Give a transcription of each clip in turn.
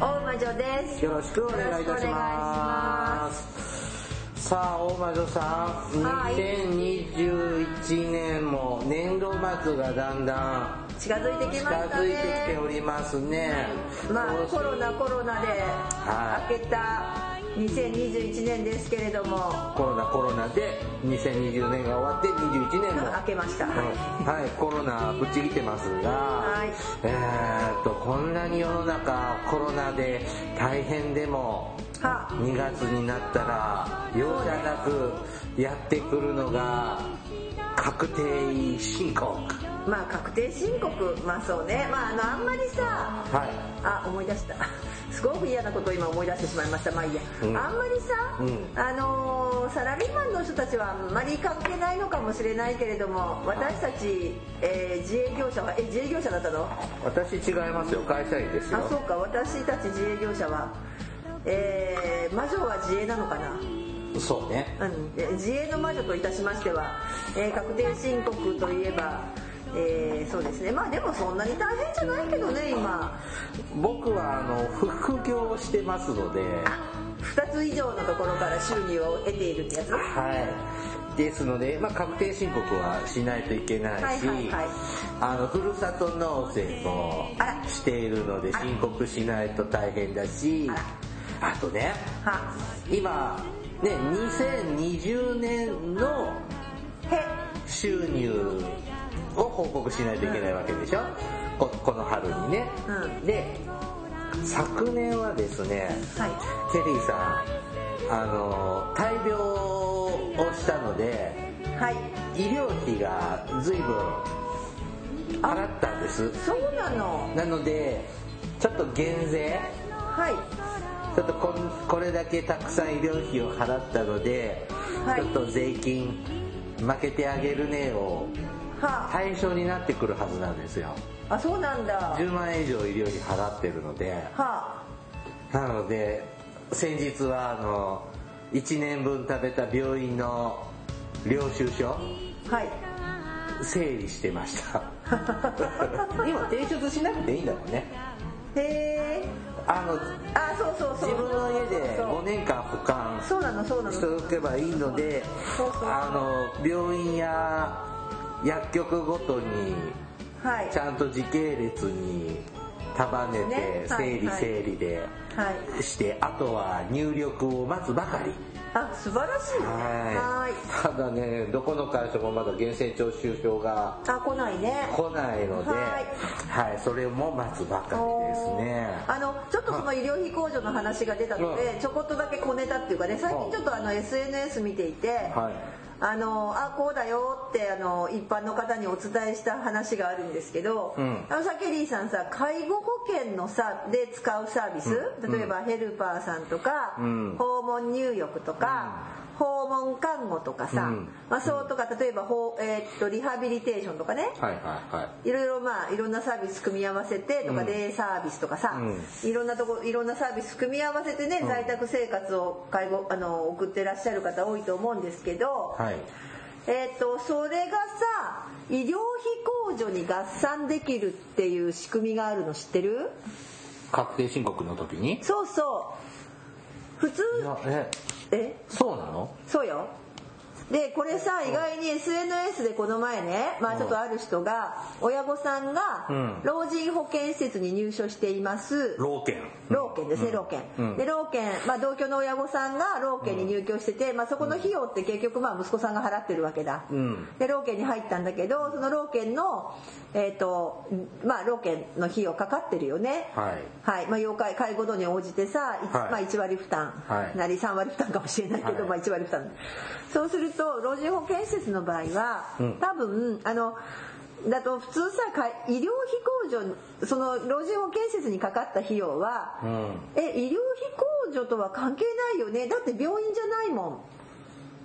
大魔女です。よろしくお願いいたします。さあ大魔女さん、はい。2021年も年度末がだんだん近づいてき近ましたづいてきてねおりますね。まあコロナコロナではい。明けた2021年ですけれども。コロナコロナで2020年が終わって21年も。明けました。うんはい、コロナぶっちぎってますが、はい。えーっとこんなに世の中コロナで大変でもは。2月になったら容赦なくやってくるのが確定申告まあ確定申告まあそうね。まああのあんまりさはい。あ思い出した。すごく嫌なことを今思い出してしまいました。まあいいや、うん。あんまりさ、うん。あのーサラリーマンの人たちはあんまり関係ないのかもしれないけれども私たち、えー自営業者はえ自営業者だったの？私違いますよ。会社員ですよ。あそうか。私たち自営業者はえー魔女は自営なのかな？そうね。うん。え自営の魔女といたしましては、えー確定申告といえば、えーそうですね。まあでもそんなに大変じゃないけどね今。僕はあの副業をしてますので。2つ以上のところから収入を得ているってやつ？はい。ですので、まあ、確定申告はしないといけないし、はいはいはい。あの、ふるさと納税もしているので、申告しないと大変だし、あとね、は。今、ね、2020年のへ。収入を報告しないといけないわけでしょ、ここの春にね。うん。で、昨年はですね、はい。ケリーさん、あの、大病をしたので、はい。医療費が随分払ったんです。そうなの。なので、ちょっと減税、はい。ちょっとこんこれだけたくさん医療費を払ったので、はい。ちょっと税金負けてあげるねをは対象になってくるはずなんですよ。ああそうなんだ。は10万円以上医療費払ってるので、あ。なので先日はあの1年分食べた病院の領収書はい。整理してました。今提出しなくていいんだもんね。へえ。あのあそうそうそう。自分の家でそう5年間保管そうなのそうなの。しておけばいいのでそうそう。あの病院や薬局ごとにはい。ちゃんと時系列に束ねね。て整理はい。整理ではい。してあとは入力を待つばかり。あ素晴らしい。ねはい。はい。ただねどこの会社もまだ源泉徴収票があ来ないね。来ないのでははいそれも待つばかりですね。あのちょっとその医療費控除の話が出たのうでちょこっとだけ小ネタっていうかね最近ちょっとあの SNS 見ていてはいあのあこうだよってあの一般の方にお伝えした話があるんですけど、うん。あのさケリーさんさ介護保険のさで使うサービス、例えばヘルパーさんとか、うん。訪問入浴とか、訪問看護とかさ、うん。まあ、そうとか例えば、えーっとリハビリテーションとかね、はいはいはい。いろいろまあいろんなサービス組み合わせてとか、うん。デイサービスとかさ、ういろんなとこいろんなサービス組み合わせてね、在宅生活を介護あの送ってらっしゃる方多いと思うんですけど、はい。えっ、とそれがさ医療費控除に合算できるっていう仕組みがあるの知ってる？確定申告の時に？そうそう。普通ええそうなの？そうよでこれさ意外に SNS でこの前ねまあちょっとある人が親御さんがうん。老人保健施設に入所しています。老犬。老犬ですね老犬。うん。で老犬まあ同居の親御さんが老犬に入居しててまあそこの費用って結局まあ息子さんが払ってるわけだ。うん。で老犬に入ったんだけどその老犬のえっとまあ老犬の費用かかってるよね。はい。はい。まあ、要介介護度に応じてさ、いはい。まあ、1割負担はいなり3割負担かもしれないけど、はい。まあ、1割負担。そうすると老人保健施設の場合は、うん。多分あのだと普通さか医療費控除その老人保健施設にかかった費用は、うん。え医療費控除とは関係ないよね。だって病院じゃないもんっ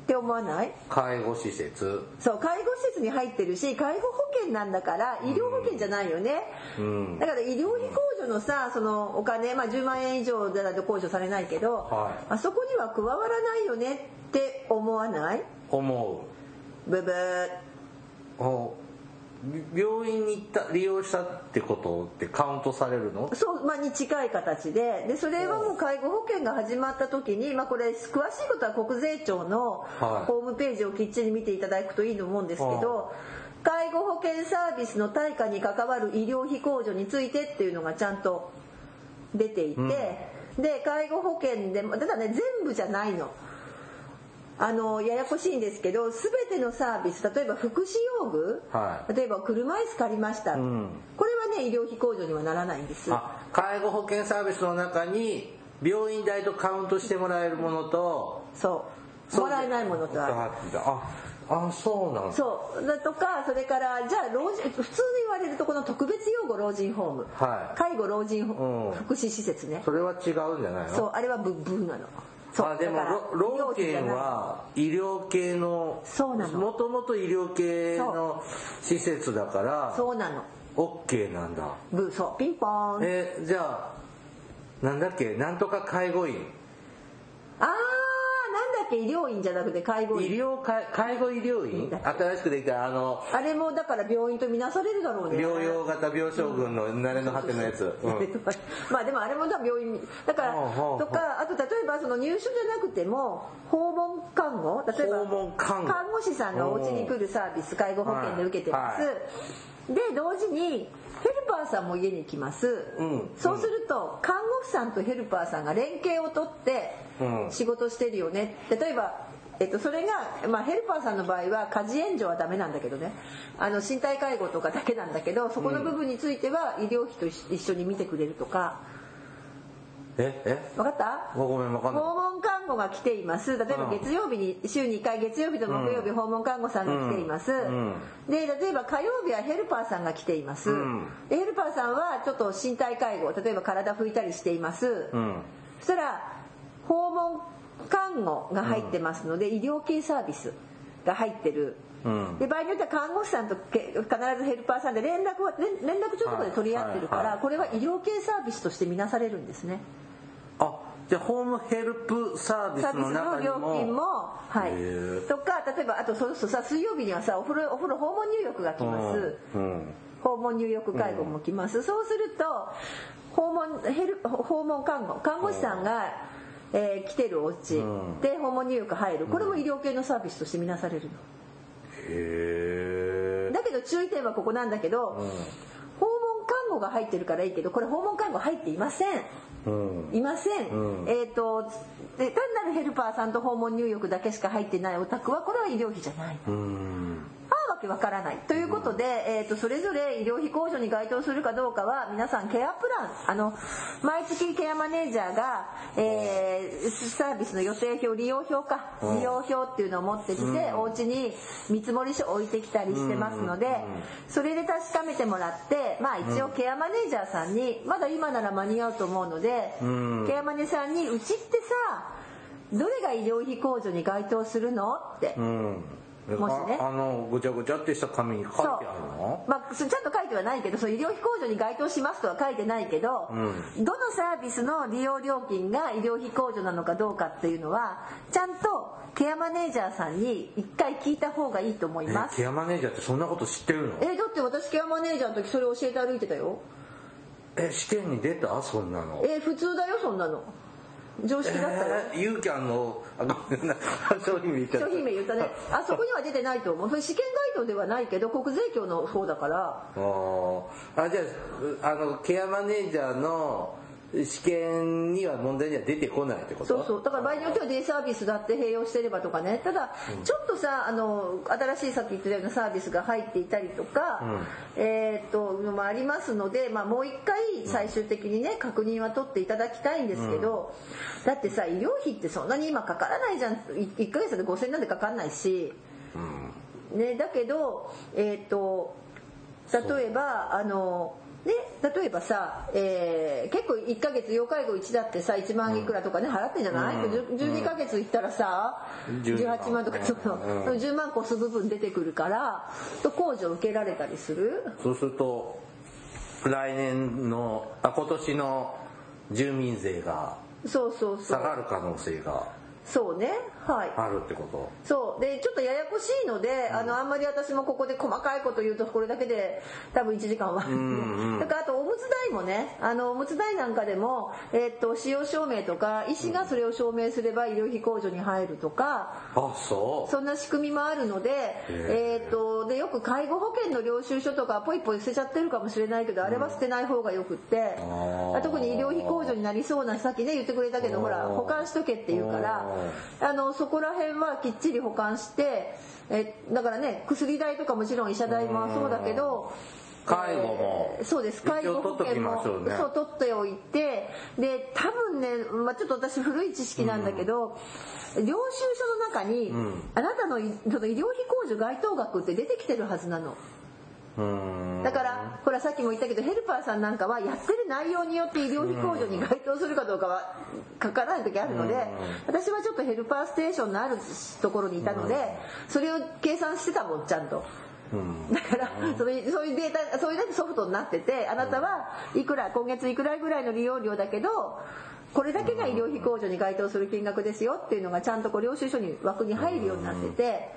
て思わない？介護施設。そう介護施設に入ってるし介護保険なんだから医療保険じゃないよね、うん。だから医療費控除のさそのお金、まあ、10万円以上だと控除されないけど、はい。あそこには加わらないよねって思わない？思う。お病院に行った利用したってことってカウントされるの？そう、まあ、に近い形で。でそれはもう介護保険が始まった時に、まあ、これ詳しいことは国税庁のはい。ホームページをきっちり見ていただくといいと思うんですけど、介護保険サービスの対価に関わる医療費控除についてっていうのがちゃんと出ていて、で介護保険でもただね全部じゃないの。あのややこしいんですけど全てのサービス例えば福祉用具、はい。例えば車椅子借りました、ん。これはね医療費控除にはならないんです。あ介護保険サービスの中に病院代とカウントしてもらえるものとそう。もらえないものとある。ああそうなんだ。そう。だとかそれからじゃあ老人普通に言われるとこの特別養護老人ホーム、はい。介護老人うん。福祉施設ね。それは違うんじゃないの？そうあれはブッブーなのあでもだからろ老犬医療費じゃないは医療系のもともと医療系の施設だからそうなの。OK なんだ。ブーそうピンポーン。えじゃあなんだっけ？なんとか介護員。あーなんだっけ医療院じゃなくて介護医院療介介護医療院？新しくできたあのあれもだから病院とみなされるだろうね。療養型病床群の慣れの果てのやつ、うん。まあでもあれもだ病院だからとかあと例えばその入所じゃなくても訪問看護？例えば訪問看護。看護師さんがお家に来るサービス介護保険で受けてます、はい。で同時にヘルパーさんも家に来ます、うん。そうすると看護婦さんとヘルパーさんが連携をとってうん。仕事してるよね。例えばえっと、それが、まあ、ヘルパーさんの場合は家事援助はダメなんだけどね。あの身体介護とかだけなんだけどそこの部分については医療費と一緒に見てくれるとかええ？分かった？ごめんんない。訪問看護が来ています。例えばうん。月曜日に週2回月曜日と木曜日訪問看護さんが来ています、うん。で例えば火曜日はヘルパーさんが来ています、うん。でヘルパーさんはちょっと身体介護例えば体拭いたりしています、うん。そしたら訪問看護が入ってますので、医療系サービスが入ってる、うん。で場合によっては看護師さんとけ必ずヘルパーさんで連絡は連連絡帳とかで取り合ってるから、これは医療系サービスとして見なされるんですね。あじゃあホームヘルプサービスサービスのの中に料金ももはい。とか例えばあとそうするとさ水曜日にはさお風呂お風呂訪問入浴が来ます、うん訪問入浴介護も来ます、そうすると訪問ヘル訪問看護看護師さんが、えー来てるお家うん。で訪問入浴入る。これも医療系のサービスとして見なされるの。へえ。だけど注意点はここなんだけど、看護が入ってるからいいけどこれ訪問看護入っていません。うん。いません、うん。えっ、とで単なるヘルパーさんと訪問入浴だけしか入ってないお宅はこれは医療費じゃない。うんわけわからない。ということで、えー、とそれぞれ医療費控除に該当するかどうかは皆さんケアプラン。あの毎月ケアマネージャーが、えーサービスの予定表利用表か、うん。利用表っていうのを持ってきて、お家に見積書置いてきたりしてますので、それで確かめてもらってまあ一応ケアマネージャーさんにまだ今なら間に合うと思うので、うん。ケアマネさんにうちってさどれが医療費控除に該当するの？って。うんもしね。ああのぐちゃぐちゃってした紙に書いてあるの？まあ、そちゃんと書いてはないけどそう医療費控除に該当しますとは書いてないけど、うどのサービスの利用料金が医療費控除なのかどうかっていうのはちゃんとケアマネージャーさんに一回聞いた方がいいと思いえます。ケアマネージャーってそんなこと知ってるの？えだって私ケアマネージャーの時それ教えて歩いてたよ。え試験に出た？そんなの。え普通だよそんなの常識だったよ、えー、ユーキャンの？あごめんな 商品名言っちゃった。商品名言ったね。あそこには出てないと思う。それ試験該当ではないけど国税庁の方だから。あー。あじゃああのケアマネージャーの試験には問題には出てこないってこと？そうそう。だから場合によってはデイサービスだって併用してればとかね。ただちょっとさあの新しいさっき言ってたようなサービスが入っていたりとか、えーっとのもありますので、まあ、もう一回最終的にね確認は取っていただきたいんですけど、だってさ医療費ってそんなに今かからないじゃん。1ヶ月で5000なんてかかんないし、ね、だけどえーっと例えばあのね、例えばさ、えー結構1ヶ月要介護1だってさ1万いくらとかね払ってんじゃない、うん。10 12ヶ月いったらさ、12 18万とかそうそう、うん。10万越す部分出てくるからと控除受けられたりする？そうすると来年のあ今年の住民税がそうそうそう。下がる可能性が。そうね。はい。あるってこと。そう。でちょっとややこしいので、あのあんまり私もここで細かいこと言うとこれだけで多分1時間は、んうんだからあとおむつ代もねあのおむつ代なんかでも、えーっと使用証明とか医師がそれを証明すれば医療費控除に入るとか、あそう。そんな仕組みもあるので、え。ーっとでよく介護保険の領収書とかポイポイ捨てちゃってるかもしれないけど、あれは捨てない方がよくって特に医療費控除になりそうなさっきね言ってくれたけどほら保管しとけって言うからあのそこら辺はきっちり保管してえだからね薬代とかもちろん医者代もそうだけど。介護もえーそうです。介護保険もそう取っておいてで多分ね、まあ、ちょっと私古い知識なんだけど、領収書の中に、ん。あなたのいその医療費控除該当額って出てきてるはずなのだからほらさっきも言ったけどヘルパーさんなんかはやってる内容によって医療費控除に該当するかどうかは書かない時あるので私はちょっとヘルパーステーションのあるところにいたのでそれを計算してたもんちゃんと。うん。だからそういうそういうデータそういうソフトになっててあなたはいくら今月いくらぐらいの利用料だけどこれだけが医療費控除に該当する金額ですよっていうのがちゃんとこう領収書に枠に入るようになってて。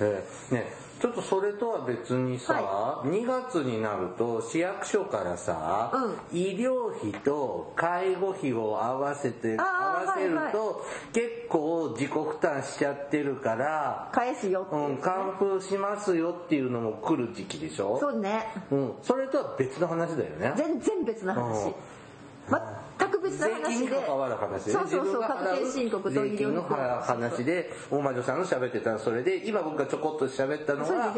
えーねちょっとそれとは別にさ、は2月になると市役所からさ、う医療費と介護費を合わせて合わせると、はい結構自己負担しちゃってるから、返すよっていううん、還付しますよっていうのも来る時期でしょ？そうね。うん、それとは別の話だよね。全然別な話。全く別な税金に話で関わる話。で、ね、そうそうそうの話で大魔女さんの喋ってた。のそれで今僕がちょこっと喋ったのは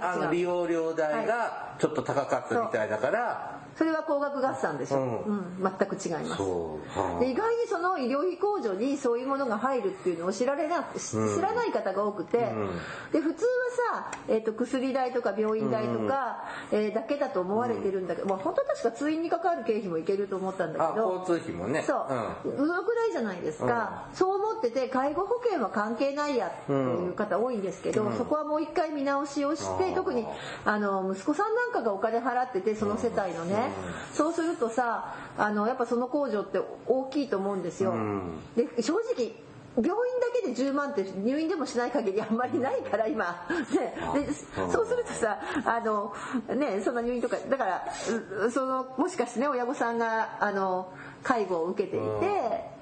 あの利用料代がちょっと高かったみたいだから、それは高額合算でしょ、ううん。ん全く違います。はあで意外にその医療費控除にそういうものが入るっていうのを知られな知知らない方が多くて、ん。で普通はさ、えー、と薬代とか病院代とか、えーだけだと思われてるんだけど、まあ、本当は確か通院に関わる経費もいけると思ったんだあけど交通費もね。そう、そのくらいじゃないですか、そう思ってて介護保険は関係ないやっていう方多いんですけど、そこはもう一回見直しをして特にあの息子さんなんかがお金払っててその世帯のね、そうするとさあのやっぱその控除って大きいと思うんですよ。ん。で正直病院だけで10万って入院でもしない限りあんまりないから今、ね、でそう。するとさあの、ね、そんな入院とかだからうそのもしかしてね親御さんがあの介護を受けていて。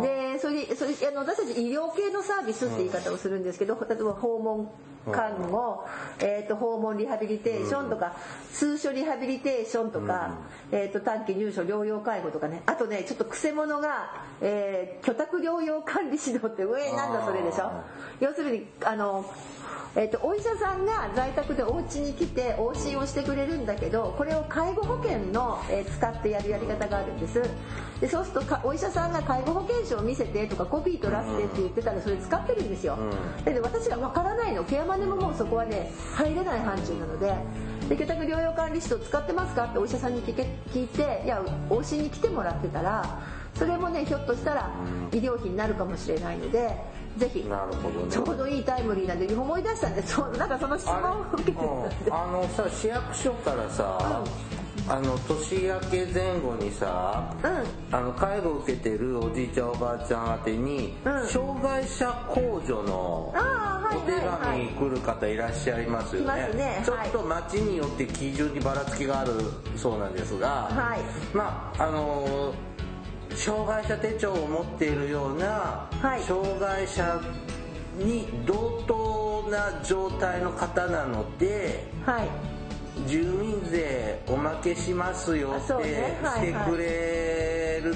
でそれそれあの私たち医療系のサービスって言い方をするんですけど例えば訪問看護、えー、と訪問リハビリテーションとか、通所リハビリテーションとか、えー、と短期入所療養介護とかね。あとねちょっとくせ者が、えー居宅療養管理指導って上なんだそれでしょ。あ要するにあのえー、とお医者さんが在宅でお家に来て往診をしてくれるんだけどこれを介護保険の、えー使ってやるやり方があるんです。でそうするとかお医者さんが介護保険証を見せてとかコピー取らせてって言ってたらそれ使ってるんですよ、で私が分からないの。ケアマネももうそこはね入れない範疇なので。で居宅療養管理士と使ってますかってお医者さんに聞け聞いていや往診に来てもらってたらそれもねひょっとしたら医療費になるかもしれないのでぜひ。なるほどね。ちょうどいいタイムリーなんで思い出したんでそうなんかその質問を受けて。たんでうんあのさ市役所からさ、あの年明け前後にさ、うん。あの介護を受けてるおじいちゃんおばあちゃん宛てに、うん。障害者控除のああはいお手はい。はい紙来る方いらっしゃいますよね,、いますね。ちょっと町によって基準にばらつきがあるそうなんですが、はい。まああの障害者手帳を持っているような、はい。障害者に同等な状態の方なのではい。住民税おまけしますよってしてくれる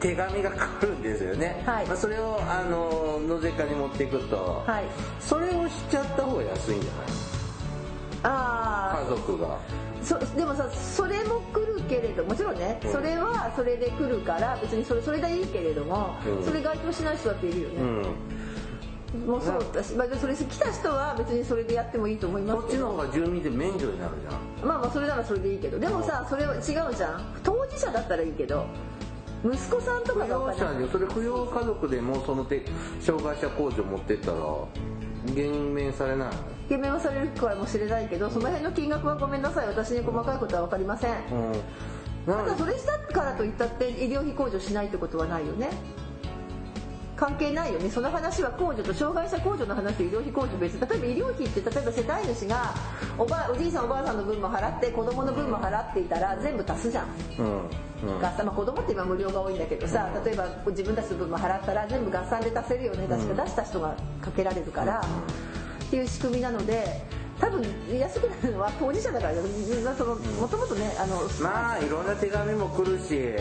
手紙が来るんですよね、はい。まあ、それをあの野瀬かに持っていくと、はい。それをしちゃった方が安いんじゃない？あ家族が。あそでもさそれもどもちろんね、うん。それはそれで来るから別にそれそれでいいけれども、うん。それ該当しない人だっているよね、うん。もそうだし、まあ、それ来た人は別にそれでやってもいいと思いますそっちの方が住民税免除になるじゃん。まあまあそれならそれでいいけどでもさそれは違うじゃん。当事者だったらいいけど息子さんとか扶がお養金それ扶養家族でもその手障害者控除持ってったら減免されないの？減免はされるかもしれないけどその辺の金額はごめんなさい。私に細かいことは分かりません。うんただそれしたからといったって医療費控除しないってことはないよね。関係ないよね。その話は控除と障害者控除の話と医療費控除別。例えば医療費って例えば世帯主がおばおじいさんおばあさんの分も払って子供の分も払っていたら全部足すじゃん。うん。うん。合算、まあ、子供って今無料が多いんだけどさ例えば自分たちの分も払ったら全部合算で足せるよね。確か出した人がかけられるから、っていう仕組みなので多分安くなるのは当事者だからもともとねあのまあいろんな手紙も来るし。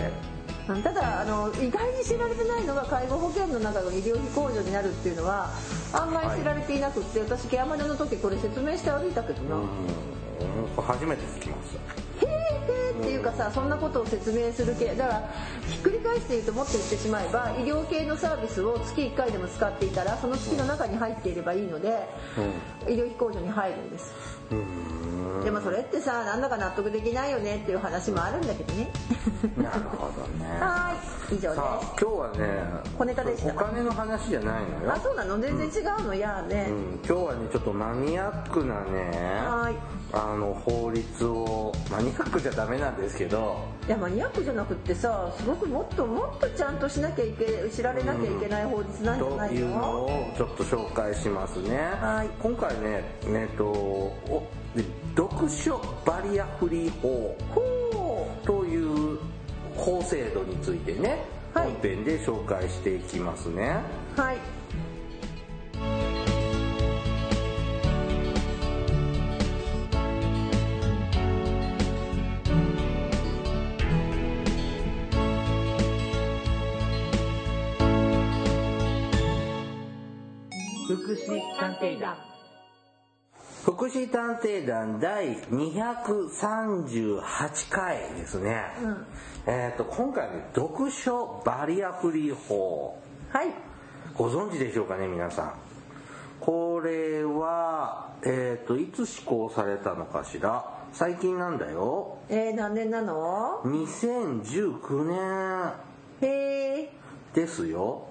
ただあの意外に知られてないのが介護保険の中の医療費控除になるっていうのはあんまり知られていなくって、私ケアマネの時これ説明して歩いたけどな、うん。初めて聞きましたへーへーっていうかさそんなことを説明する系だからひっくり返して言うともっと言ってしまえば医療系のサービスを月1回でも使っていたらその月の中に入っていればいいので、医療費控除に入るんです。うん。でもそれってさなんだか納得できないよねっていう話もあるんだけどね。なるほどね。はーい。以上です。今日はね小ネタでした。お金の話じゃないのよ。あそうなの？全然違うの、やーね、うん、今日はねちょっとマニアックなねはーいあの法律をマニアックじゃダメなんですけどいやマニアックじゃなくってさすごくもっともっとちゃんとしなきゃいけ知られなきゃいけない法律なんじゃとないいうのの、をちょっと紹介しますね、はい。今回ねえっとおで読書バリアフリー法ほという法制度についてね、はい本編で紹介していきますね。うはい探偵団。福祉探偵団第238回ですね、えっ、と今回ね読書バリアフリー法。はい。ご存知でしょうかね皆さん。これはえっ、といつ施行されたのかしら？最近なんだよ。えー、何年なの？2019年へえですよ。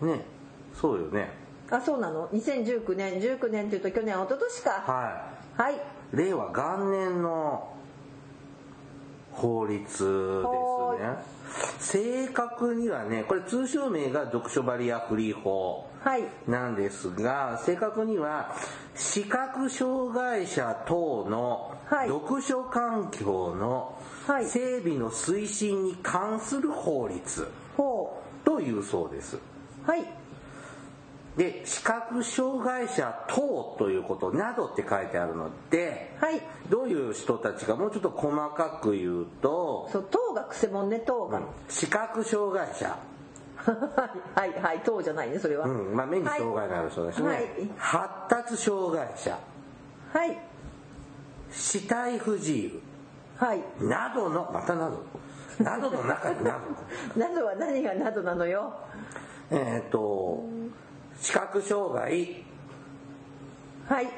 ね。そうよねあそうなの？2019年19年っていうと去年一昨年か。ははい。い令和元年の法律ですね。正確にはねこれ通称名が読書バリアフリー法はい。なんですが正確には視覚障害者等のはい。読書環境のはい。整備の推進に関する法律ほというそうです。うはいで視覚障害者等ということなどって書いてあるのではい。どういう人たちかもうちょっと細かく言うとそう糖がくせもんね糖が、視覚障害者、はいはい糖じゃないねそれは、うん。まあ、目に障害のある人ですね、はい。発達障害者。はい。視体不自由。はい。などのまたなど。などの中になど。などは何がなどなのよ。えっと視覚障害。はい。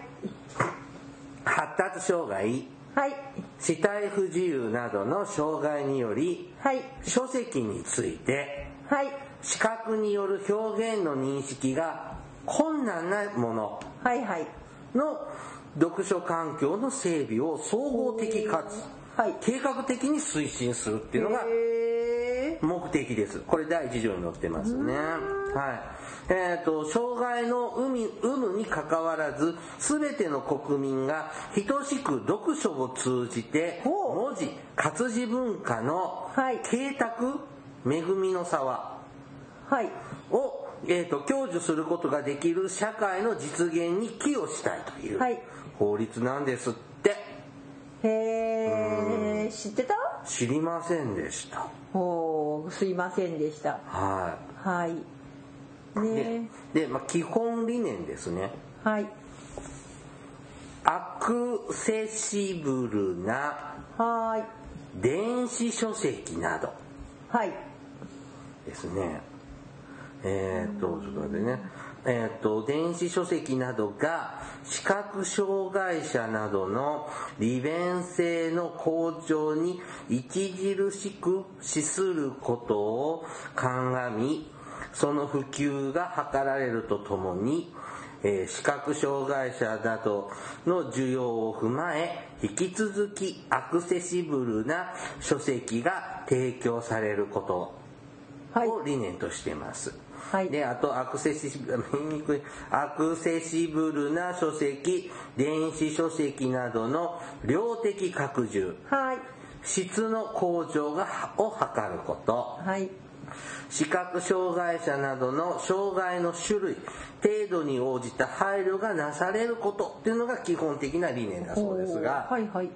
発達障害。はい。視体不自由などの障害によりはい。書籍についてはい。視覚による表現の認識が困難なもの。はいはい。の読書環境の整備を総合的かつはい。計画的に推進するっていうのが目的です。これ第一条に載ってますね。はいえー、と障害の有無有無にかかわらず全ての国民が等しく読書を通じて文字活字文化のはい。啓拓恵みの沢。はい。を、えー、と享受することができる社会の実現に寄与したいというはい。法律なんですって。へえ知ってた？知りませんでした。おーすいませんでした。ははいいね。でで、まあ、基本理念ですね。はい。アクセシブルなはーい。電子書籍など。はい。ですね。えー、っとちょっと待ってね。えー、と電子書籍などが視覚障害者などの利便性の向上に著しく資することを鑑みその普及が図られるとともに、えー視覚障害者などの需要を踏まえ引き続きアクセシブルな書籍が提供されることはい。を理念としています。はい。で、あとアクセシブル、見にくい、アクセシブルな書籍、電子書籍などの量的拡充、はい。質の向上がを図ること、はい視覚障害者などの障害の種類、程度に応じた配慮がなされることっていうのが基本的な理念だそうですが、はいはい。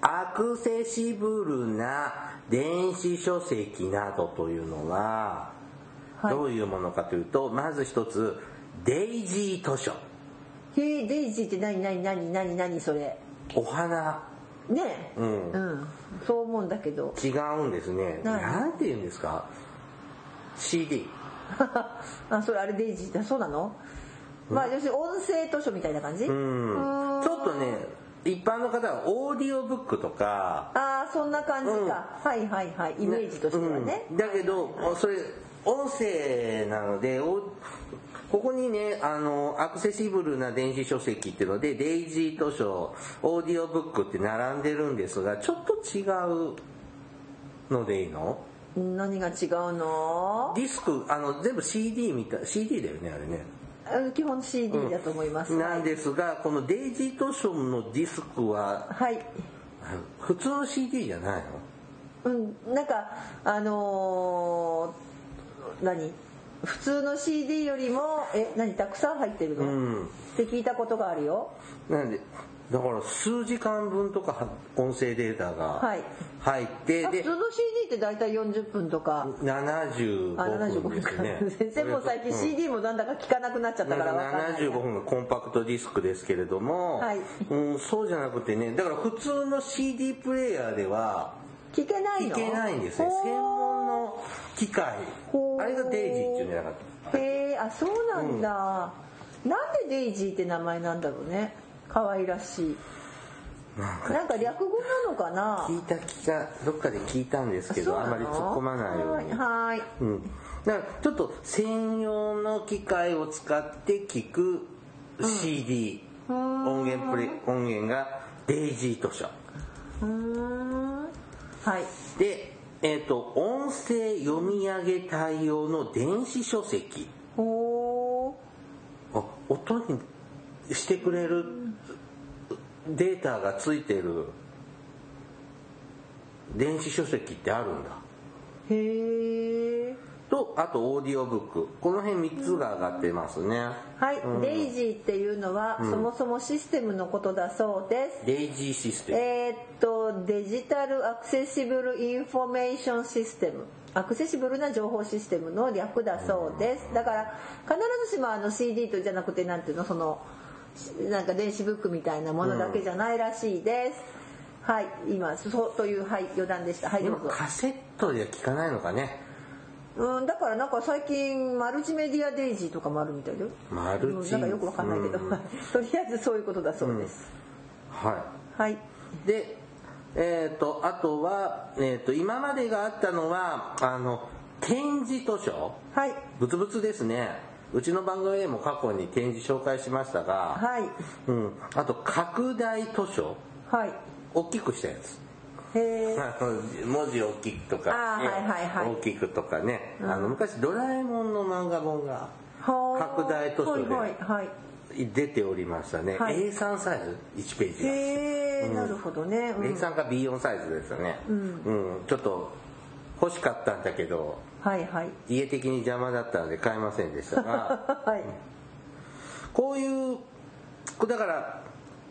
アクセシブルな電子書籍などというのは、はい。どういうものかというと、まず一つ、デイジー図書。へえデイジーって何何何何何それ？お花、ね。えうん。うん、そう思うんだけど。違うんですね。何て言うんですか？?CD。あそれあれ DAISY だそうなの、まあ要するに音声図書みたいな感じ？ううんん。ちょっとね、一般の方はオーディオブックとか、ああそんな感じか、はいはいはい。イメージとしてはね、うん。だけど、それ、音声なので、おここにね、あの、 accessible な電子書籍っていうので、 DAISY 図書、オーディオブックって並んでるんですが、ちょっと違うのでいいの？何が違うの？ディスク、あの、全部 CD みたい、CD だよね、あれね。基本 CD だと思います、なんですが、このデイジー図書のディスクは、はい。普通の CD じゃないの？うんなんかあのー何？普通の CD よりもえ何？たくさん入ってるの、うん。って聞いたことがあるよ。なんでだから数時間分とか音声データがはい。入って、であ普通の CD って大体40分とか。75あ75分ですね。先生もう最近 CD もなんだか聞かなくなっちゃったからわかんない。75分がコンパクトディスクですけれども、はい。うん、そうじゃなくてねだから普通の CD プレイヤーでは聞けないの？いけないんですね専門の機械。あれがデイジーっていうんじゃなかった。へえあそうなんだ、なんでデイジーって名前なんだろうね可愛らしい。なんか略語なのかな？聞いた気がどっかで聞いたんですけどあまり突っ込まないように。はいはい。うん、だからちょっと専用の機械を使って聞く CD、音源プレ音源がデイジー図書。うーん。はい。で、えっと音声読み上げ対応の電子書籍。ほあ音にしてくれるデータがついてる電子書籍ってあるんだ。ーへえ。とあとオーディオブック。この辺3つが上がってますね。はい、うん。 DAISY っていうのは、そもそもシステムのことだそうです。 DAISY システム。えーっと Digital Accessible Information System。アクセシブルな情報システムの略だそうです。だから必ずしもあの CD とじゃなくてなんていうのそのなんか電子ブックみたいなものだけじゃないらしいです、はい今そうというはい余談でした。はいでもどうぞ。カセットでは聞かないのかね。うんだからなんか最近マルチメディアデイジーとかもあるみたいだよ。マルチ？うんなんかよくわかんないけど、うん。とりあえずそういうことだそうです、ははい。い。でえっ、とあとは、えー、と今までがあったのはあの展示図書？はい。ブツブツですねうちの番組でも過去に展示紹介しましたが、はい。うん、あと拡大図書。はい。大きくしたやつ。へ文字大きくとかはいはいはい。大きくとかね、あの昔ドラえもんの漫画本がはあ拡大図書で出ておりましたね、はい。A3 サイズ？1ページが、へえ、なるほどね、うん。A3 か B4 サイズですよね。うん。うん、ちょっと欲しかったんだけどはいはい。家的に邪魔だったので買えませんでしたが。はい。こういうだから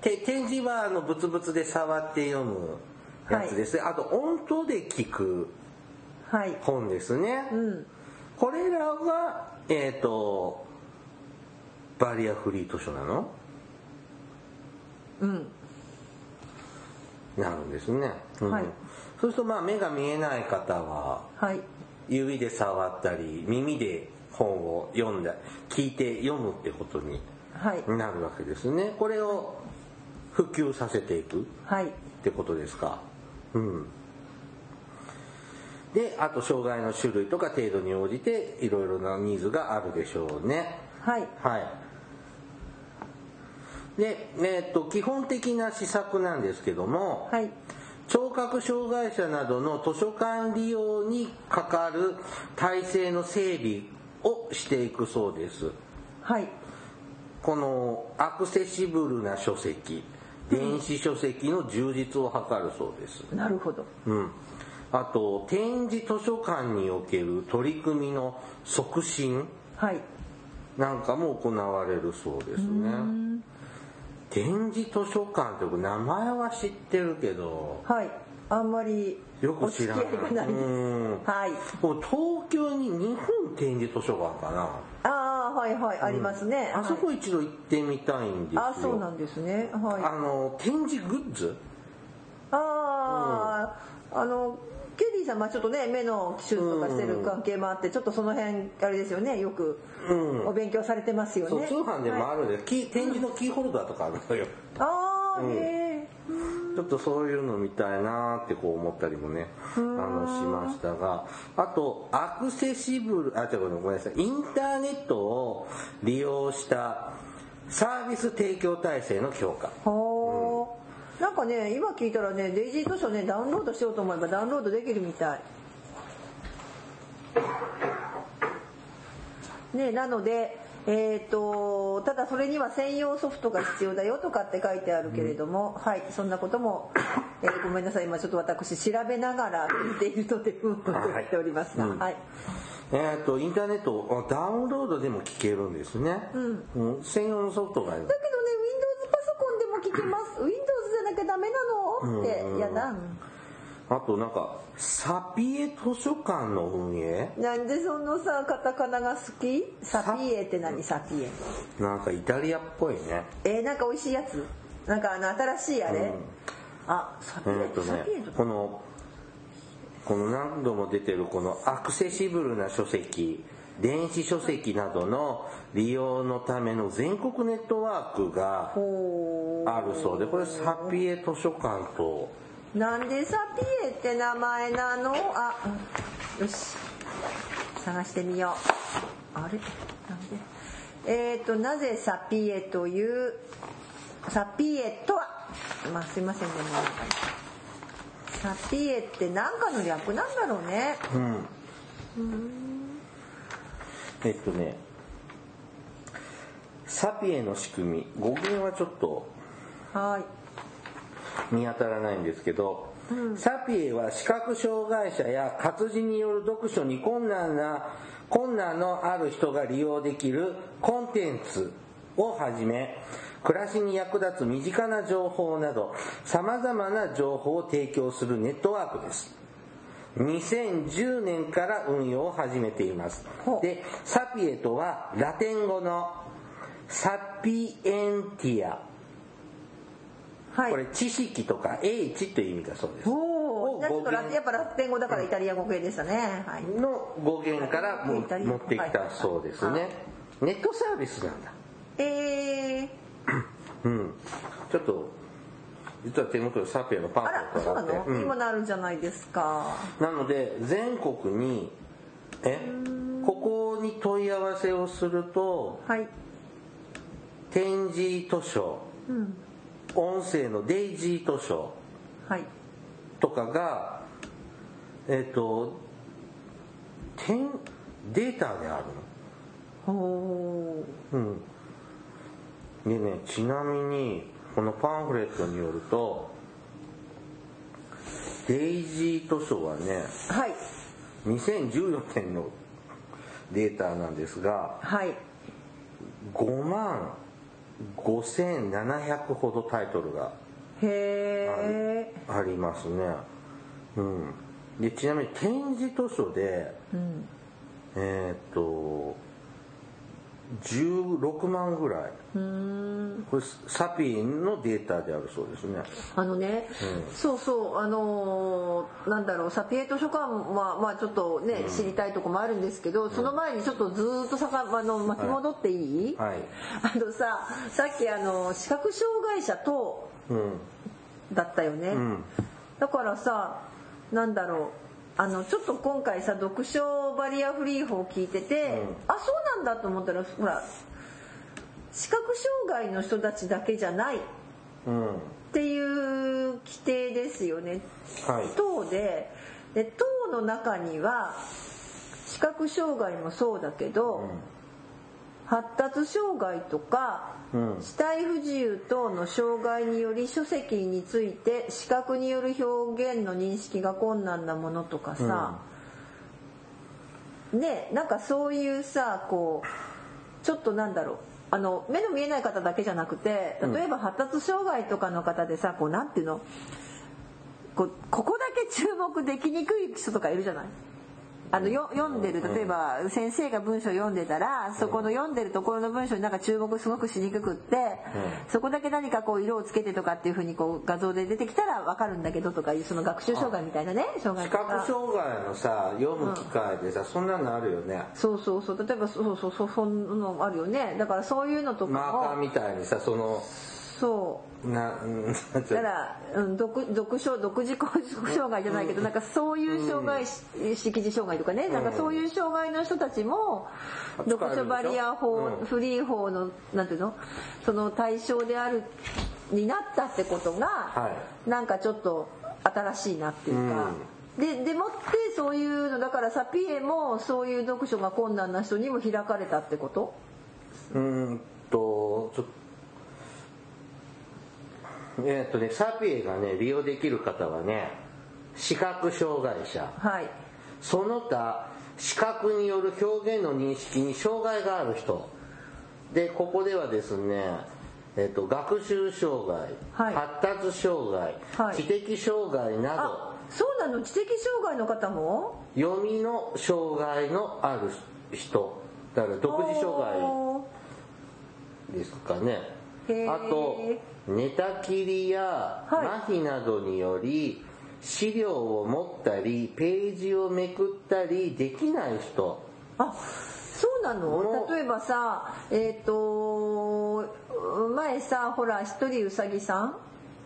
て展示はあのブツブツで触って読むやつです、あと音頭で聞くはい。本ですね、うん。これらはえっ、とバリアフリー図書なの？うん。なるんですね、うん。はい。そうするとまあ目が見えない方ははい指で触ったり耳で本を読んだ聞いて読むってことにはい。なるわけですね。これを普及させていくはい。ってことですか？うん。であと障害の種類とか程度に応じていろいろなニーズがあるでしょうね。はい。はい。で、えーっと基本的な施策なんですけども、はい聴覚障害者などの図書館利用にかかる体制の整備をしていくそうです。はい。このアクセシブルな書籍電子書籍の充実を図るそうです。なるほど。うん。あと展示図書館における取り組みの促進はい。なんかも行われるそうですね展示図書館って僕名前は知ってるけど。はい。あんまりよく知らな。いはい。東京に日本展示図書館かな？ああはいはい。ありますね、あそこはい一度行ってみたいんですよ。あそうなんですね。はい。あの展示グッズ？ああ、あのケリーさんはちょっとね目の手術とかしてる関係もあってちょっとその辺あれですよねよくうん。お勉強されてますよね、そう通販でもはいあるんで、キー展示のキーホルダーとかあるのよ。ああ、うん。へえちょっとそういうの見たいなってこう思ったりもねあのしましたが。あとアクセシブルあ違うごめんなさい。インターネットを利用したサービス提供体制の強化なんかね今聞いたらねデイジー図書ねダウンロードしようと思えばダウンロードできるみたい。ねなのでえー、とただそれには専用ソフトが必要だよとかって書いてあるけれども、はいそんなことも、えーごめんなさい。今ちょっと私調べながら聞いているのでうんと言っておりますが、うん。はい。えっ、とインターネットをダウンロードでも聞けるんですね、うん。専用のソフトがある。だけどね Windows パソコンでも聞きます Windows じゃなきゃダメなのってやだあとなんかサピエ図書館の運営？なんでそのさカタカナが好き？サピエって何？サピエ。なんかイタリアっぽいね。えー、なんか美味しいやつ？なんかあの新しいあれ、あサピエ、えっとねこのこの何度も出てるこのアクセシブルな書籍電子書籍などの利用のための全国ネットワークがほあるそうでこれサピエ図書館と。うなんでサピエって名前なの？あよし。探してみよう。あれ？なんで？えっ、ー、となぜサピエというサピエとは？まあすいませんねもうサピエって何かの略なんだろうね。うんえっとねサピエの仕組み。語源はちょっとはい。見当たらないんですけど、サピエは視覚障害者や活字による読書に困難な困難のある人が利用できるコンテンツをはじめ暮らしに役立つ身近な情報など様々な情報を提供するネットワークです2010年から運用を始めていますでサピエとはラテン語のサピエンティアはいこれ知識とか英知という意味だそうです。おお、ちょっと語源ラやっぱラテン語だからイタリア語系でしたね。はい。の語源から持ってきたそうですね。ネットサービスなんだ。えー、うん。ちょっと実は手元でサピエのパンフレッそうなの、トがあって、うん今なるじゃないですか。なので全国にえ？ここに問い合わせをするとはい。展示図書、うん。音声のデイジー図書はい。とかがえっ、と点データであるの？おーうん、でねちなみにこのパンフレットによるとデイジー図書はねはい。2014年のデータなんですがはい。5万5700ほどタイトルが。ありますね、うん、でちなみに展示図書でうん。えーっと16万ぐらい。これサピエのデータであるそうですね。あのね、うん、そうそうあのー、なんだろうサピエ図書館はまあちょっとね、うん、知りたいとこもあるんですけどその前にちょっとずっとさかあの巻き戻っていい、はい、はい、あのささっきあの視覚障害者と、だったよね、だからさなんだろうあのちょっと今回さ読書バリアフリー法聞いてて、うん、あそうなんだと思ったらほら視覚障害の人たちだけじゃないっていう規定ですよね。はい、党でで党の中には視覚障害もそうだけど、うん、発達障害とか死体不自由等の障害により書籍について視覚による表現の認識が困難なものとかさ、うん、ねなんかそういうさこうちょっとなんだろう。あの目の見えない方だけじゃなくて例えば発達障害とかの方でさこうなんていうの？こここだけ注目できにくい人とかいるじゃない？あのよ読んでる例えば先生が文章読んでたらそこの読んでるところの文章になんか注目すごくしにくくってそこだけ何かこう色をつけてとかっていうふうにこう画像で出てきたら分かるんだけどとかいうその学習障害みたいなね障害視覚障害のさ読む機会でさ、そんなのあるよね。そうそうそう。例えばそうそうそうそんのあるよね。だからそういうのとかマーカーみたいにさそのそう。な だから、うん、独独症独自障害じゃないけど、なんかそういう障害、うん、識字障害とかね、なんかそういう障害の人たちも、読書バリア法、フリー法のなんていうのその対象であるになったってことが、はい、なんかちょっと新しいなっていうか。ででもってそういうのだからサピエもそういう読書が困難な人にも開かれたってことうんとちょっとえっとね、サピエがね、利用できる方はね、視覚障害者。はい。その他、視覚による表現の認識に障害がある人。で、ここではですね、えっと、学習障害、はい、発達障害、はい、知的障害など。そうなの？知的障害の方も？読みの障害のある人。だから独自障害ですかね。あと、寝たきりや麻痺などにより資料を持ったりページをめくったりできない人。あそうなの？例えばさえっ、ー、と前さほら一人うさぎさん？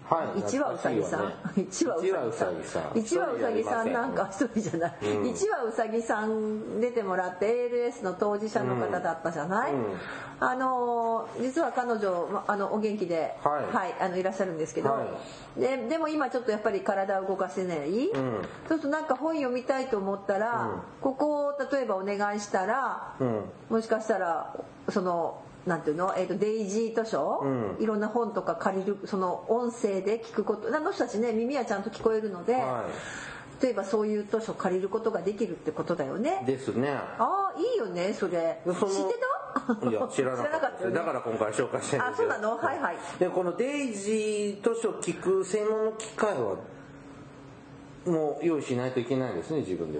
はい、1羽うさぎさん、1 羽うさぎさん。1羽うさぎさん。なんか一人じゃない、うん、1羽うさぎさん出てもらって ALS の当事者の方だったじゃない、うん、あの実は彼女あのお元気で、はい、はい、あのいらっしゃるんですけど、はい、ででも今ちょっとやっぱり体を動かせない、うん、そうするとなんか本読みたいと思ったら、ここを例えばお願いしたら、もしかしたらそのなんていうの、えーと、デイジー図書、うん、いろんな本とか借りるその音声で聞くこと。あの人たちね耳はちゃんと聞こえるので、はい、例えばそういう図書借りることができるってことだよね。ですね。ああいいよねそれ。知ってた？いや知らなかった、ね、だから今回紹介してるあそうなの？はい。はいでこのデイジー図書聞く専門の機会はもう用意しないといけないですね自分で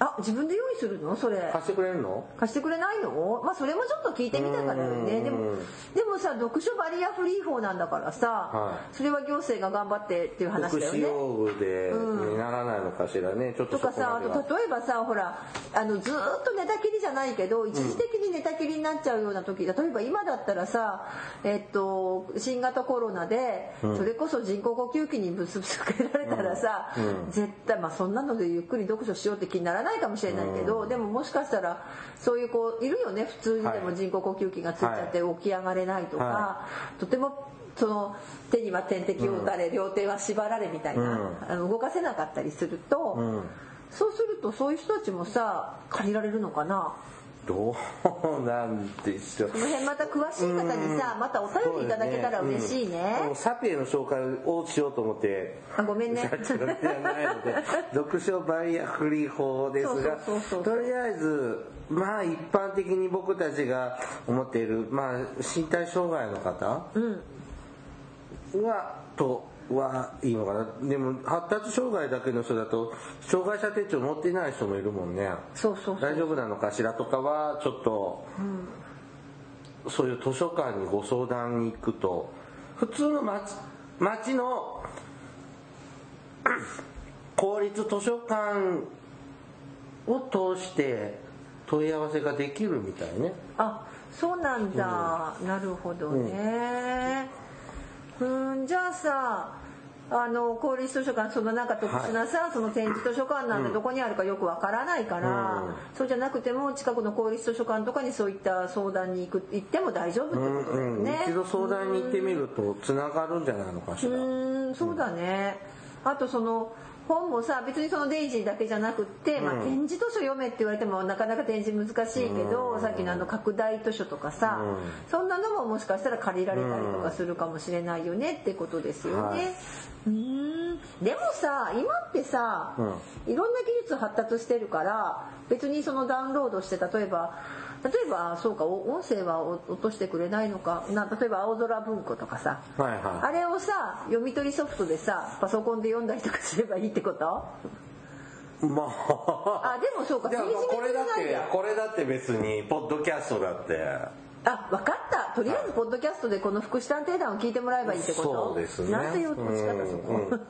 あ自分で用意するの？それ。貸してくれるの？貸してくれないの？まあそれもちょっと聞いてみたからよねでもでもさ読書バリアフリー法なんだからさ、はい、それは行政が頑張ってっていう話だよね。用具で、にならないのかしらね。ちょっととかさあと例えばさほらあのずっと寝たきりじゃないけど一時的に寝たきりになっちゃうような時例えば今だったらさえっと新型コロナで、それこそ人工呼吸器にぶつぶつけられたらさ、うん、絶対まあそんなのでゆっくり読書しようって気にならないかもしれないけど、でももしかしたらそういう子いるよね。普通にでも人工呼吸器がついちゃって起き上がれないとか、はい、とてもその手には点滴を打たれ、うん、両手は縛られみたいな、うん、あの動かせなかったりすると、うん、そうするとそういう人たちもさ借りられるのかな？どうなんでしょう。この辺また詳しい方にさ、またお便りいただけたら嬉しいね、うん、サピエの紹介をしようと思って。あごめんね。読書バイアフリー法ですがとりあえずまあ一般的に僕たちが思っている、まあ、身体障害の方は、とはいいのかな。でも発達障害だけの人だと障害者手帳持っていない人もいるもんね。そうそう大丈夫なのかしらとかはちょっと、そういう図書館にご相談に行くと普通の町町の 公立図書館を通して問い合わせができるみたいね。あそうなんだ、なるほどねうんじゃあさあの公立図書館そのなんか特殊なさ、その展示図書館なんてどこにあるかよくわからないから、うん。そうじゃなくても近くの公立図書館とかにそういった相談に行く行っても大丈夫ってうんことだようん。ね。一度相談に行ってみるとつながるんじゃないのかしうら。ーん。そうだね。あとその本もさ別にそのデイジーだけじゃなくって、まあ、うん展示図書読めって言われてもなかなか展示難しいけど、うん。さっきのあの拡大図書とかさ、うん。そんなのももしかしたら借りられたりとかするかもしれないよねってことですよね。はい。うーん。でもさ今ってさ、ういろんな技術発達してるから別にそのダウンロードして例えば例えばそうかお音声はお落としてくれないのか。な例えば青空文庫とかさ。はいはあれをさ読み取りソフトでさパソコンで読んだりとかすればいいってこと？いまあ。あでもそうかこれだってこれだって別にポッドキャストだって。あ分かったとりあえずポッドキャストでこの福祉探偵団を聞いてもらえばいいってこと？そうですね。なんていう落方そこ、うん。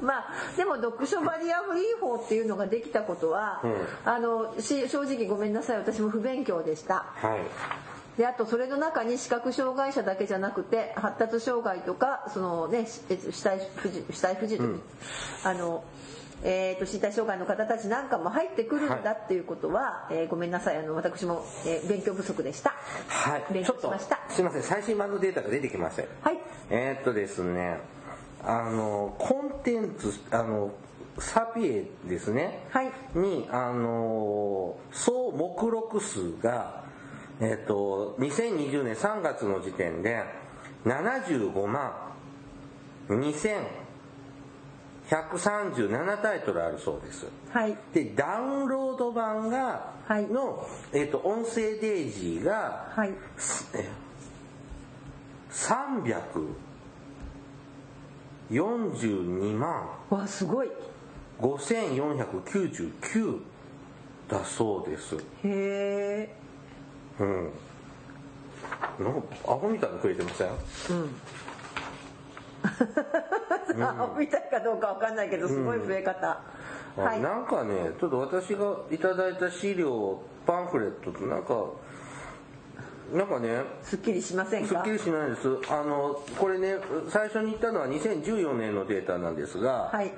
まあでも読書バリアフリー法っていうのができたことは、うん。あのし正直ごめんなさい私も不勉強でした。はい。であとそれの中に視覚障害者だけじゃなくて発達障害とかそのねしえ死体不自死体不自由、うん。あのえー、と身体障害の方たちなんかも入ってくるんだっていうことは、えーごめんなさい。あの私も、えー勉強不足でした。はい。勉強しました。すいません。最新版のデータが出てきましたはい。えーっとですねあのコンテンツあのサピエですね、はい。にあの総目録数がえーっと2020年3月の時点で75万2137タイトルあるそうです。はい。でダウンロード版が、はい。の、えーっと音声デイジーが、はい。え342万わすごい。5499だそうです。へえ。うん。なんかアホみたいにくれてません？うんあ 見たいかどうかわかんないけどすごい増え方、あはい。なんかねちょっと私がいただいた資料パンフレットとなんかなんかねすっきりしませんか？すっきりしないです。あのこれね最初に言ったのは2014年のデータなんですが、はい。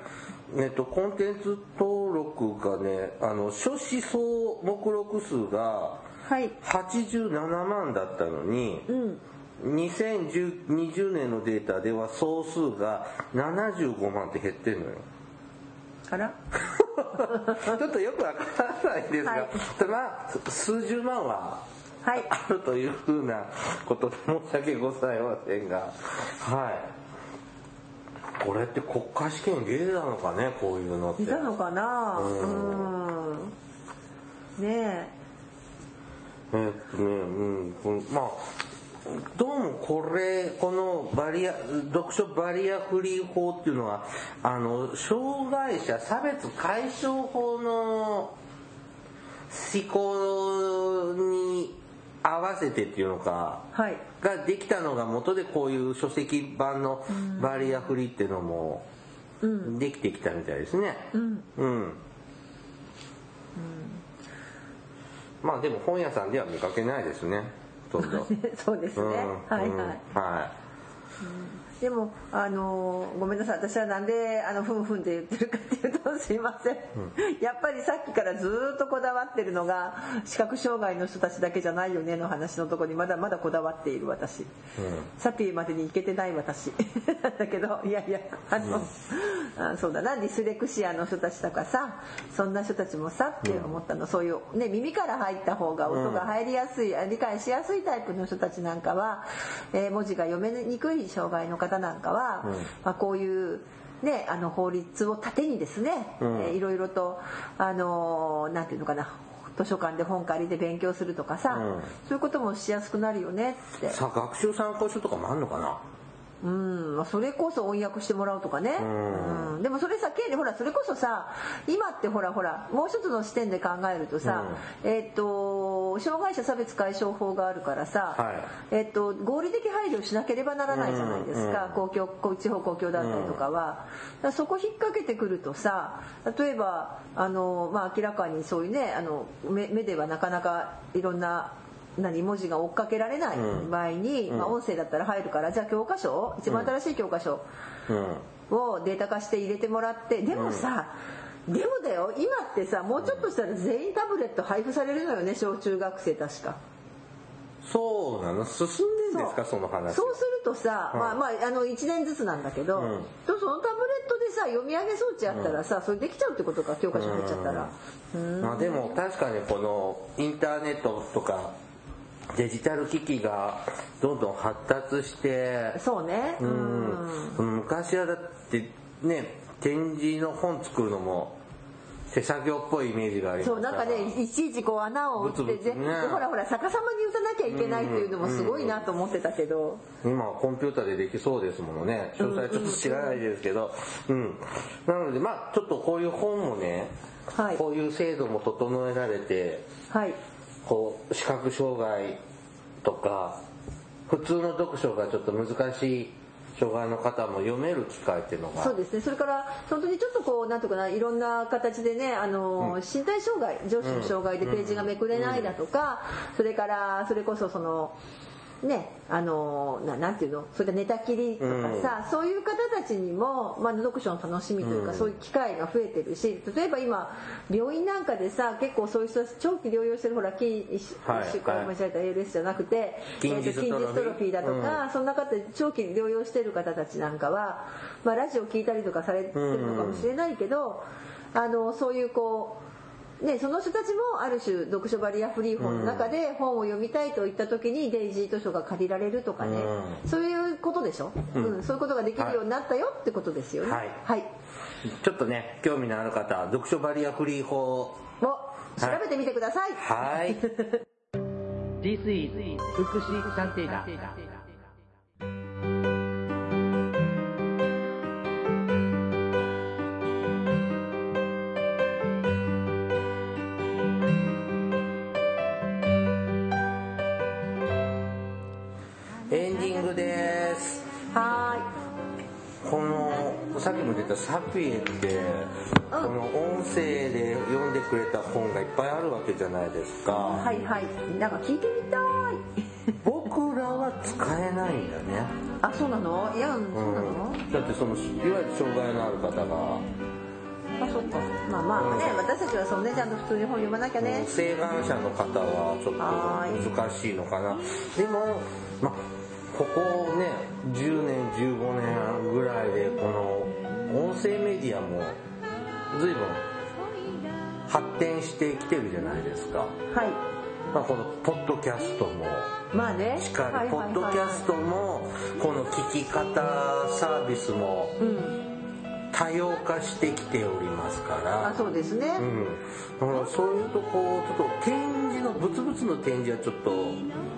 えっと、コンテンツ登録がねあの書詞総目録数がはい。87万だったのに、うん2020年のデータでは総数が75万って減ってんのよ。あら？ちょっとよくわからないですが、はい。まあ数十万ははい。あるというふうなことで申し訳ございませんがはい。これって国家試験芸なのかねこういうのって。いたのかな？ううん。ねえ。ーっとねうんまあどうもこれこのバリア読書バリアフリー法っていうのはあの障害者差別解消法の施行に合わせてっていうのかえはい。ができたのが元でこういう書籍版のバリアフリーっていうのもうん。できてきたみたいですね。うん。うん、まあでも本屋さんでは見かけないですねんど。そうですね、うん。はいうんはい。はでもあのごめんなさい。私はなんであのふんふんって言ってるかっていうとすいません、やっぱりさっきからずっとこだわってるのが視覚障害の人たちだけじゃないよねの話のところにまだまだこだわっている私、サピーまでに行けてない私。だけどいやいやあの、あそうだな。ディスレクシアの人たちとかさそんな人たちもさって思ったの、そういう、ね、耳から入った方が音が入りやすい、理解しやすいタイプの人たちなんかは、えー文字が読めにくい障害の方なんかは、まあ、こういう。ね、あの法律を盾にですね、うん。えーいろいろとあのーなんていうのかな図書館で本借りて勉強するとかさ、うん。そういうこともしやすくなるよねって。いさあ学習参考書とかもあんのかな？うん、まあそれこそ翻訳してもらうとかね、うん。うん。でもそれさ経理ほらそれこそさ今ってほらほらもう一つの視点で考えるとさ、えっと障害者差別解消法があるからさ、はい。えっと合理的配慮しなければならないじゃないですか、うん公共公地方公共団体とかは、だからそこ引っ掛けてくるとさ例えばあの、まあ、明らかにそういうねあの目目ではなかなかいろんな何文字が追っかけられない場合に、まあ、音声だったら入るからじゃあ教科書一番新しい教科書うん。をデータ化して入れてもらってでもさ、でもだよ今ってさもうちょっとしたら全員タブレット配布されるのよね小中学生確か。そうなの？進んでんですか？その話。そうするとさ、うん。まあまああの1年ずつなんだけど、うん。とそのタブレットでさ読み上げ装置あったらさ、それできちゃうってことか教科書入っちゃったら、まあ、でも確かにこのインターネットとかデジタル機器がどんどん発達してそうね。ううん。ん昔はだってね展示の本作るのも手作業っぽいイメージがありそうなんかねいちいちこう穴を打ってブツブツね。ほらほら逆さまに打たなきゃいけないっていうのもすごいなと思ってたけど、今はコンピューターでできそうですものね。詳細ちょっと知らないですけど。うん。なのでまあちょっとこういう本もねはい。こういう制度も整えられてはいこう視覚障害とか普通の読書がちょっと難しい障害の方も読める機会っていうのが。そうですね。それから本当にちょっとこうなんとかないろんな形でねあの、身体障害上肢の障害でページがめくれないだとか、それからそれこそそのねあのななんていうの？それから寝たきりとかさ、そういう方たちにも、まあ、読書の楽しみというか、うん。そういう機会が増えてるし例えば今病院なんかでさ結構そういう人たち長期療養してるほら筋一はい週間はい。間違えた ALS じゃなくて、筋ジストロフィー。えーと筋ジストロフィーだとか、そんな方長期療養してる方たちなんかは、まあ、ラジオ聞いたりとかされてるのかもしれないけど、あのそういうこうね、その人たちもある種読書バリアフリー本の中で本を読みたいといった時にデイジー図書が借りられるとかね、うそういうことでしょ、うん。そういうことができるようになったよってことですよね。はい。はい、ちょっとね興味のある方は読書バリアフリー法。を調べてみてください、はい。This is 福祉探偵団さっきも出たサピエってこの音声で読んでくれた本がいっぱいあるわけじゃないですか、はいはい。なんか聞いてみたい。僕らは使えないんだね。あそうなの？いやうんそうなの、うん、だってそのいわゆる障害のある方が。あそっか。まあまあね、私たちはそうねちゃんと普通に本読まなきゃね、請願者の方はちょっと難しいのかな。でも、ま、ここね10年15年ぐらいでこの音声メディアも随分発展してきてるじゃないですか、はい。まあ、このポッドキャストもまあね。しっかりポッドキャストもこの聞き方サービスもうん。多様化してきておりますから。あそうですね、うん、だからそういうとこちょっと展示のブツブツの展示はちょっと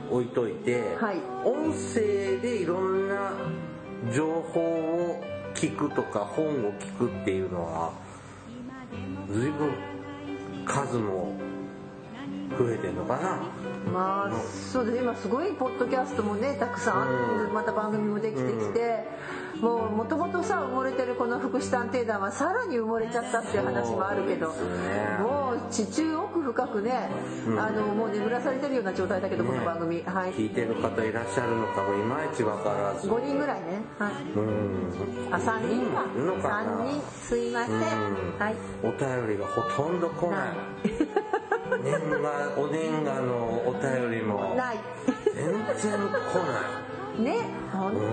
置いといて、はい。音声でいろんな情報を聞くとか本を聞くっていうのは随分数も増えてんのかな。まあそうです今すごいポッドキャストもねたくさんあってうん。また番組もできてきて、もうもともとさ埋もれてるこの福祉探偵団はさらに埋もれちゃったっていう話もあるけどね。もう地中奥深くね、あのもう眠らされてるような状態だけど、この番組。はい。聞いてる方いらっしゃるのかもいまいちわからず。5人ぐらいね。はい。うん。あ3人か。いるのかな。3人。すいません、うん。はい。お便りがほとんど来ない。年賀お年賀のお便りも。ない。全然来ない。ね本当、うん。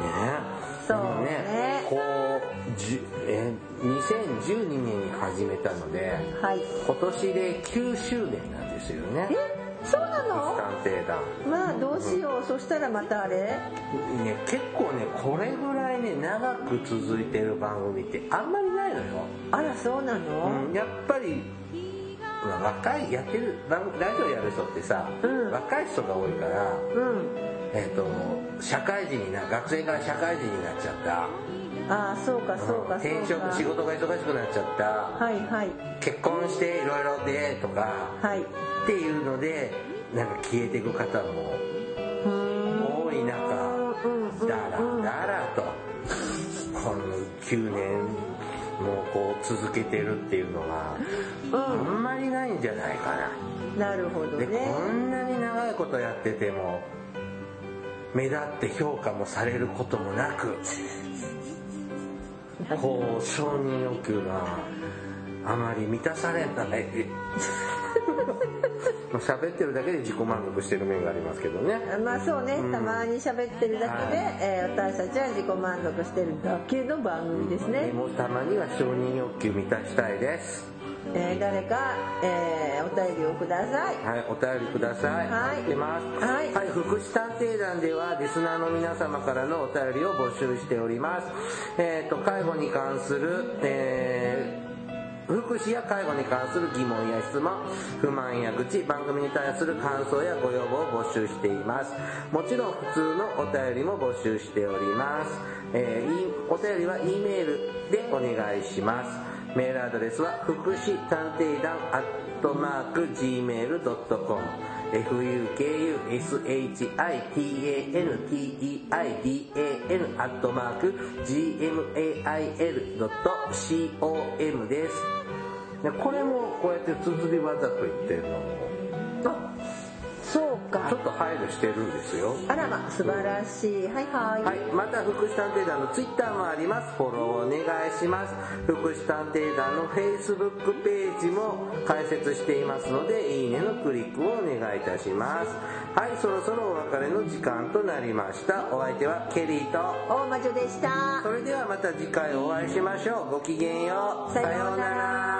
ね。そうね。こうじえ2012年に始めたのではい。今年で9周年なんですよね。えそうなの？探偵団まあどうしよう、そしたらまたあれ？ね結構ねこれぐらいね長く続いてる番組ってあんまりないのよ。あらそうなの、うん、やっぱり、まあ若いやってる番ラジオやる人ってさ、うん。若い人が多いからうんえっ、と社会人にな学生から社会人になっちゃった。ああそうかそうかそうか。転職仕事が忙しくなっちゃった。はいはい。結婚していろいろでとかはい。っていうのでなんか消えていく方も多い中だらだらとこの9年もうこう続けてるっていうのはあんまりないんじゃないかな。なるほどでねこんなに長いことやってても目立って評価もされることもなくこう承認欲求があまり満たされない。まあ喋ってるだけで自己満足してる面がありますけどね。まあそうね、うん。たまに喋ってるだけで、はい。えー私たちは自己満足してるだけの番組ですね。で、もたまには承認欲求満たしたいですえー誰か、えーお便りをくださいはい、お便りください。はい待ってます。はい福祉探偵団では、リスナーの皆様からのお便りを募集しております。えっ、と、介護に関する、えー福祉や介護に関する疑問や質問、不満や愚痴、番組に対する感想やご要望を募集しています。もちろん普通のお便りも募集しております。えーいお便りは E メールでお願いします。メールアドレスは福祉探偵団アットマーク Gmail.com fukushitanteidan アットマーク gmail.com です。でこれもこうやって綴りわざと言ってるのかちょっと配慮してるんですよあらま素晴らしいはいはい、はい、また福祉探偵団のツイッターもあります。フォローお願いします。福祉探偵団の Facebook ページも開設していますので、いいねのクリックをお願いいたします。はい、そろそろお別れの時間となりました。お相手はケリーと、大魔女でしたそれではまた次回お会いしましょう。ごきげんよう。さようなら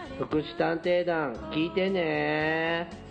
福祉探偵団聞いてね。